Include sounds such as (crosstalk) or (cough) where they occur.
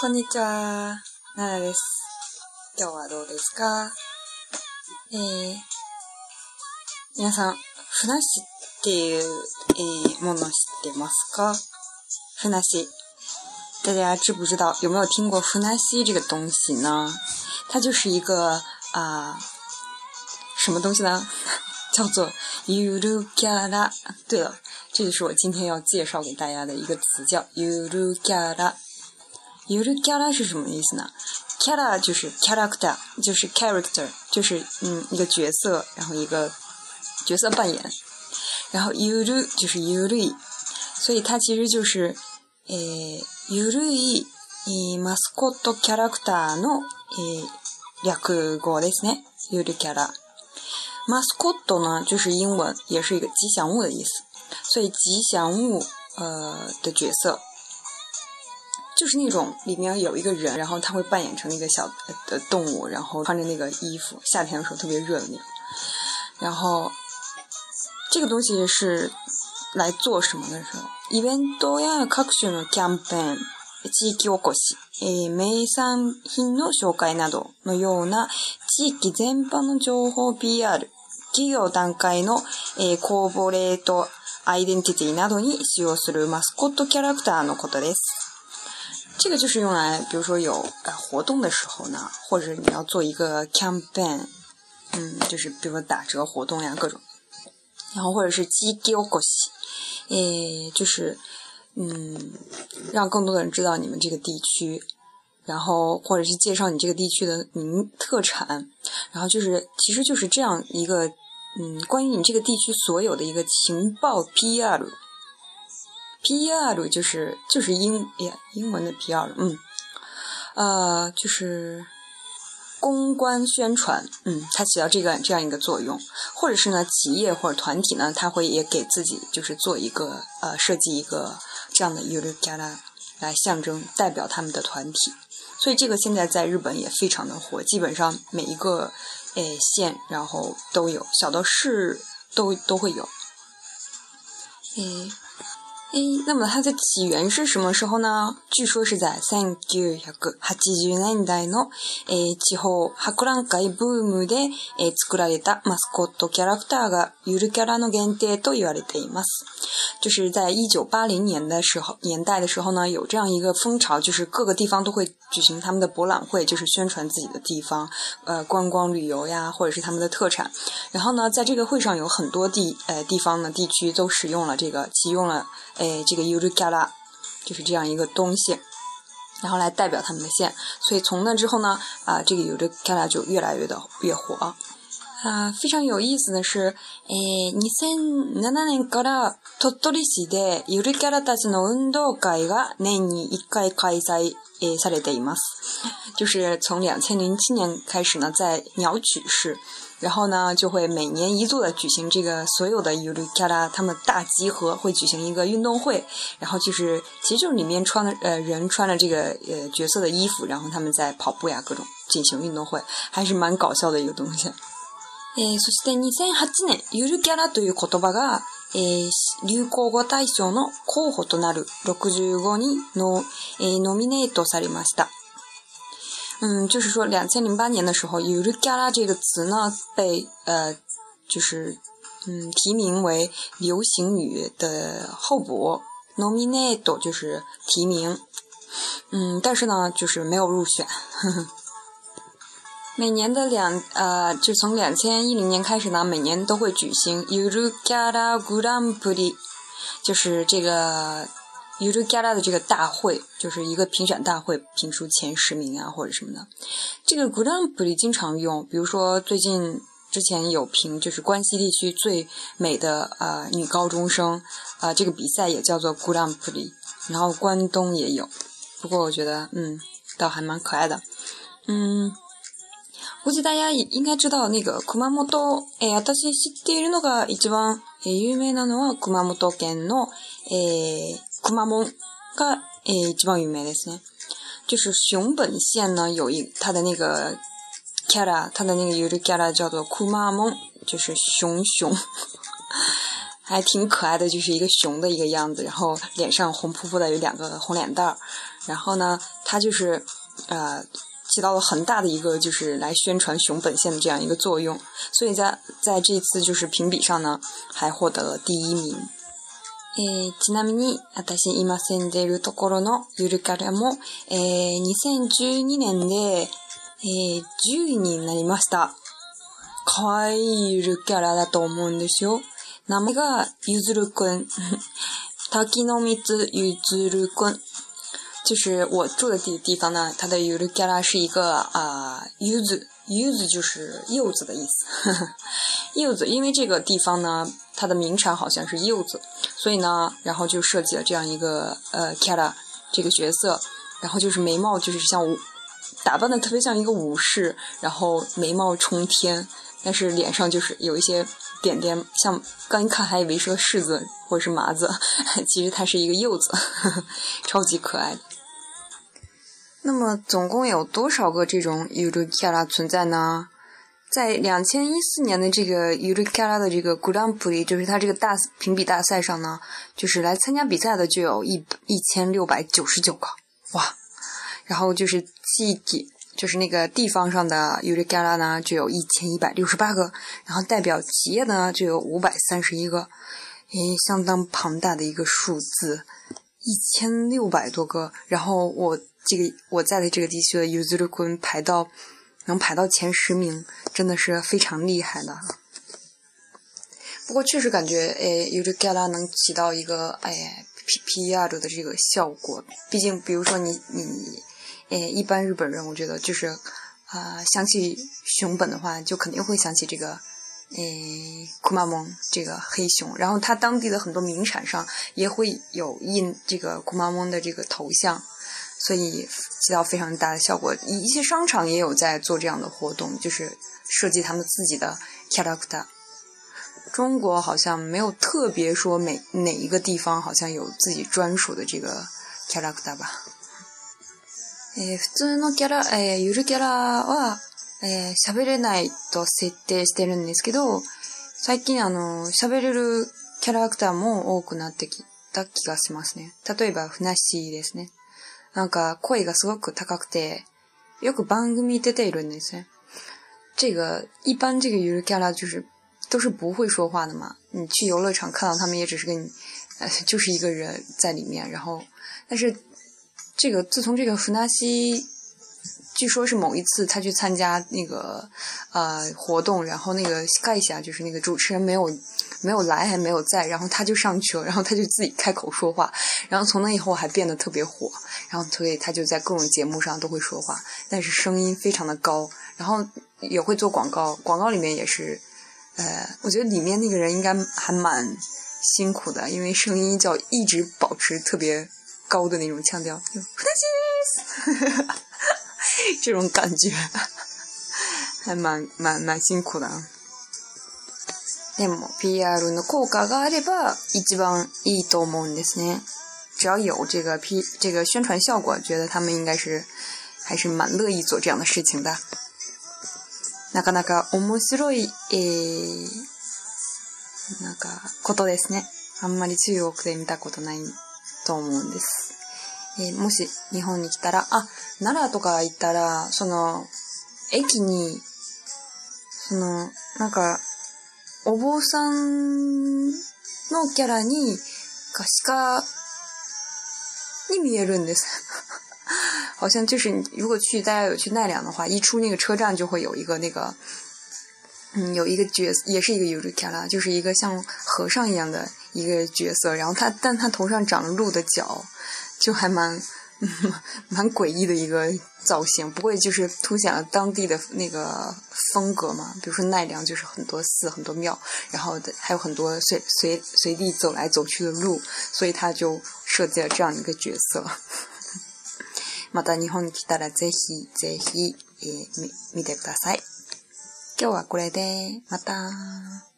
こんにちは。奈良です。今日はどうですか？えー、皆さん、ふなっしっていう、えー、もの知ってますか？ふなっし。大家知不知道？有没有听过ふなっし这个东西呢？它就是一个啊、什么东西呢？(laughs) 叫做ゆるキャラ。对了，这就是我今天要介绍给大家的一个词，叫ゆるキャラ。ゆるキャラ是什么意思呢？キャラ就是 character，就是 character，就是嗯一个角色，然后一个角色扮演。然后ゆる就是ゆるい，所以它其实就是えーゆるいえーマスコットキャラクターのえー略語ですね。ゆるキャラ。マスコット呢，就是英文，也是一个吉祥物的意思。所以吉祥物呃的角色，就是那种里面有一个人，然后他会扮演成那个小的动物，然后穿着那个衣服，夏天的时候特别热的那种。然后这个东西是来做什么的时候？イベントや各種のキャンペーン、地域おこし、えー名産品の紹介などのような地域全般の情報 PR、企業段階の、えーコーポレートアイデンティティなどに使用するマスコットキャラクターのことです。这个就是用来，比如说有呃活动的时候呢，或者你要做一个 campaign，嗯，就是比如说打折活动呀各种，然后或者是基丢过西，诶，就是嗯，让更多的人知道你们这个地区，然后或者是介绍你这个地区的名特产，然后就是其实就是这样一个嗯，关于你这个地区所有的一个情报 PR。PR 就是就是英哎呀英文的 PR，嗯，呃，就是公关宣传，嗯，它起到这个这样一个作用，或者是呢，企业或者团体呢，它会也给自己就是做一个呃设计一个这样的 y u r u g a a 来象征代表他们的团体，所以这个现在在日本也非常的火，基本上每一个诶县然后都有，小到市都都会有，诶。诶，那么它的起源是什么时候呢？据说是在1980年代の、えー、地方博覧会ブームで、えー、作られたマスコットキャラクターがゆるキャラの限定と言われています。就是在一九八零年的时候年代的时候呢，有这样一个风潮，就是各个地方都会举行他们的博览会，就是宣传自己的地方，呃，观光旅游呀，或者是他们的特产。然后呢，在这个会上有很多地呃地方呢地区都使用了这个启用了。 哎，这个 y u r u g a r a 就是这样一个东西，然后来代表他们的县。所以从那之后呢，啊，这个 y u r u g a r a 就越来越的越火。啊，非常有意思的是，え2007年から鳥取市でゆるキャラたちの運動会が年に一回開催えされています。(laughs) 就是从两千零七年开始呢，在鸟取市。 然后呢，就会每年一度的举行这个所有的 y u r u k a r a 他们大集合，会举行一个运动会。然后就是，其实就是里面穿的呃人穿了这个呃角色的衣服，然后他们在跑步呀，各种进行运动会，还是蛮搞笑的一个东西。えそして2008年、ゆるキャラという言葉が、え流行語大賞の候補となる65人の、えノミネートされました。 嗯，就是说，两千零八年的时候 y u r u g a r a 这个词呢，被呃，就是嗯提名为流行语的候补，nominate 就是提名，嗯，但是呢，就是没有入选。呵 (laughs) 呵每年的两呃，就从两千一零年开始呢，每年都会举行 y u r u g a r a Grand Prix，就是这个。u r u g a r a 的这个大会就是一个评选大会，评出前十名啊或者什么的。这个 Grand Prix 经常用，比如说最近之前有评就是关西地区最美的呃女高中生啊，这个比赛也叫做 Grand Prix。然后关东也有，不过我觉得嗯，倒还蛮可爱的。嗯，估计大家也应该知道那个熊本。え、私知っているのが一番有名なのは熊本県のえ。 库马蒙，が诶一番有名ですね。就是熊本县呢有一它的那个 c a r a 它的那个有的 c a r a 叫做库马蒙，就是熊熊，还挺可爱的，就是一个熊的一个样子，然后脸上红扑扑的，有两个红脸蛋儿， 然后呢，它就是呃起到了很大的一个就是来宣传熊本县的这样一个作用，所以在在这次就是评比上呢，还获得了第一名。 えー、ちなみに、私今住んでいるところのゆるキャラも、えー、2012年で、えー、10位になりました。可愛いゆるキャラだと思うんですよ。名前がゆずるくん。(laughs) 滝の蜜ゆずるくん。就是我住的地地方呢，它的ゆるキャラ是一个啊、呃、柚子，柚子就是柚子的意思。(laughs) 柚子，因为这个地方呢，它的名产好像是柚子，所以呢，然后就设计了这样一个呃 Kara 这个角色，然后就是眉毛就是像武，打扮的特别像一个武士，然后眉毛冲天，但是脸上就是有一些点点，像刚一看还以为是个柿子或者是麻子，(laughs) 其实它是一个柚子，(laughs) 超级可爱的。那么总共有多少个这种 Uru Kara 存在呢？在两千一四年的这个 Urikara 的这个 Grand Prix，就是它这个大评比大赛上呢，就是来参加比赛的就有一一千六百九十九个，哇！然后就是地地，就是那个地方上的 Urikara 呢，就有一千一百六十八个，然后代表企业呢就有五百三十一个，诶，相当庞大的一个数字，一千六百多个。然后我这个我在的这个地区的 Uzurukun 排到。能排到前十名，真的是非常厉害的。不过确实感觉，诶，有这 Gala 能起到一个，哎，P P R 的这个效果。毕竟，比如说你你，诶，一般日本人，我觉得就是，啊，想起熊本的话，就肯定会想起这个，诶，库马蒙这个黑熊。然后，它当地的很多名产上也会有印这个库马蒙的这个头像。所以起到非常大的效果，一些商场也有在做这样的活动，就是设计他们自己的 character。中国好像没有特别说每哪一个地方好像有自己专属的这个 character 吧。え、普通のキャラ、え、ゆるキャラは、え、喋れないと設定してるんですけど、最近あの、喋れるキャラクターも多くなってきた気がしますね。例えば、ふなっしーですね。なんか声がすごく高くて、よく番組出ているんですね。这个一般这个娱乐 g a l 就是都是不会说话的嘛。你去游乐场看到他们也只是跟你，呃，就是一个人在里面。然后，但是这个自从这个弗纳西。据说是某一次他去参加那个呃活动，然后那个盖一下就是那个主持人没有 没有来还没有在，然后他就上去了，然后他就自己开口说话，然后从那以后还变得特别火，然后所以他就在各种节目上都会说话，但是声音非常的高，然后也会做广告，广告里面也是呃，我觉得里面那个人应该还蛮辛苦的，因为声音叫一直保持特别高的那种腔调。(laughs) 这种感觉 (laughs) 还蛮蛮蛮辛苦的。でも PR の効果があれば一番いいと思うんですね。只要有这个 P 这个宣传效果，觉得他们应该是还是蛮乐意做这样的事情的。なかなか面白い、えー、なんかことですね。あんまり中国で見たことないと思うんです。えー、もし日本に来たら、あ、奈良とか行ったら、その、駅に、その、なんか、お坊さんのキャラに、鹿に見えるんです。(laughs) 好像就是，如果去大家有去奈良的话，一出那个车站就会有一个那个，嗯，有一个角色，也是一个有 u 卡拉，就是一个像和尚一样的一个角色，然后他，但他头上长了鹿的角。就还蛮 (laughs) 蛮诡异的一个造型，不过就是凸显了当地的那个风格嘛。比如说奈良就是很多寺、很多庙，然后还有很多随随随地走来走去的路，所以他就设计了这样一个角色。(laughs) また日本に来たらぜひぜひえ見てください。今日はこれでまた。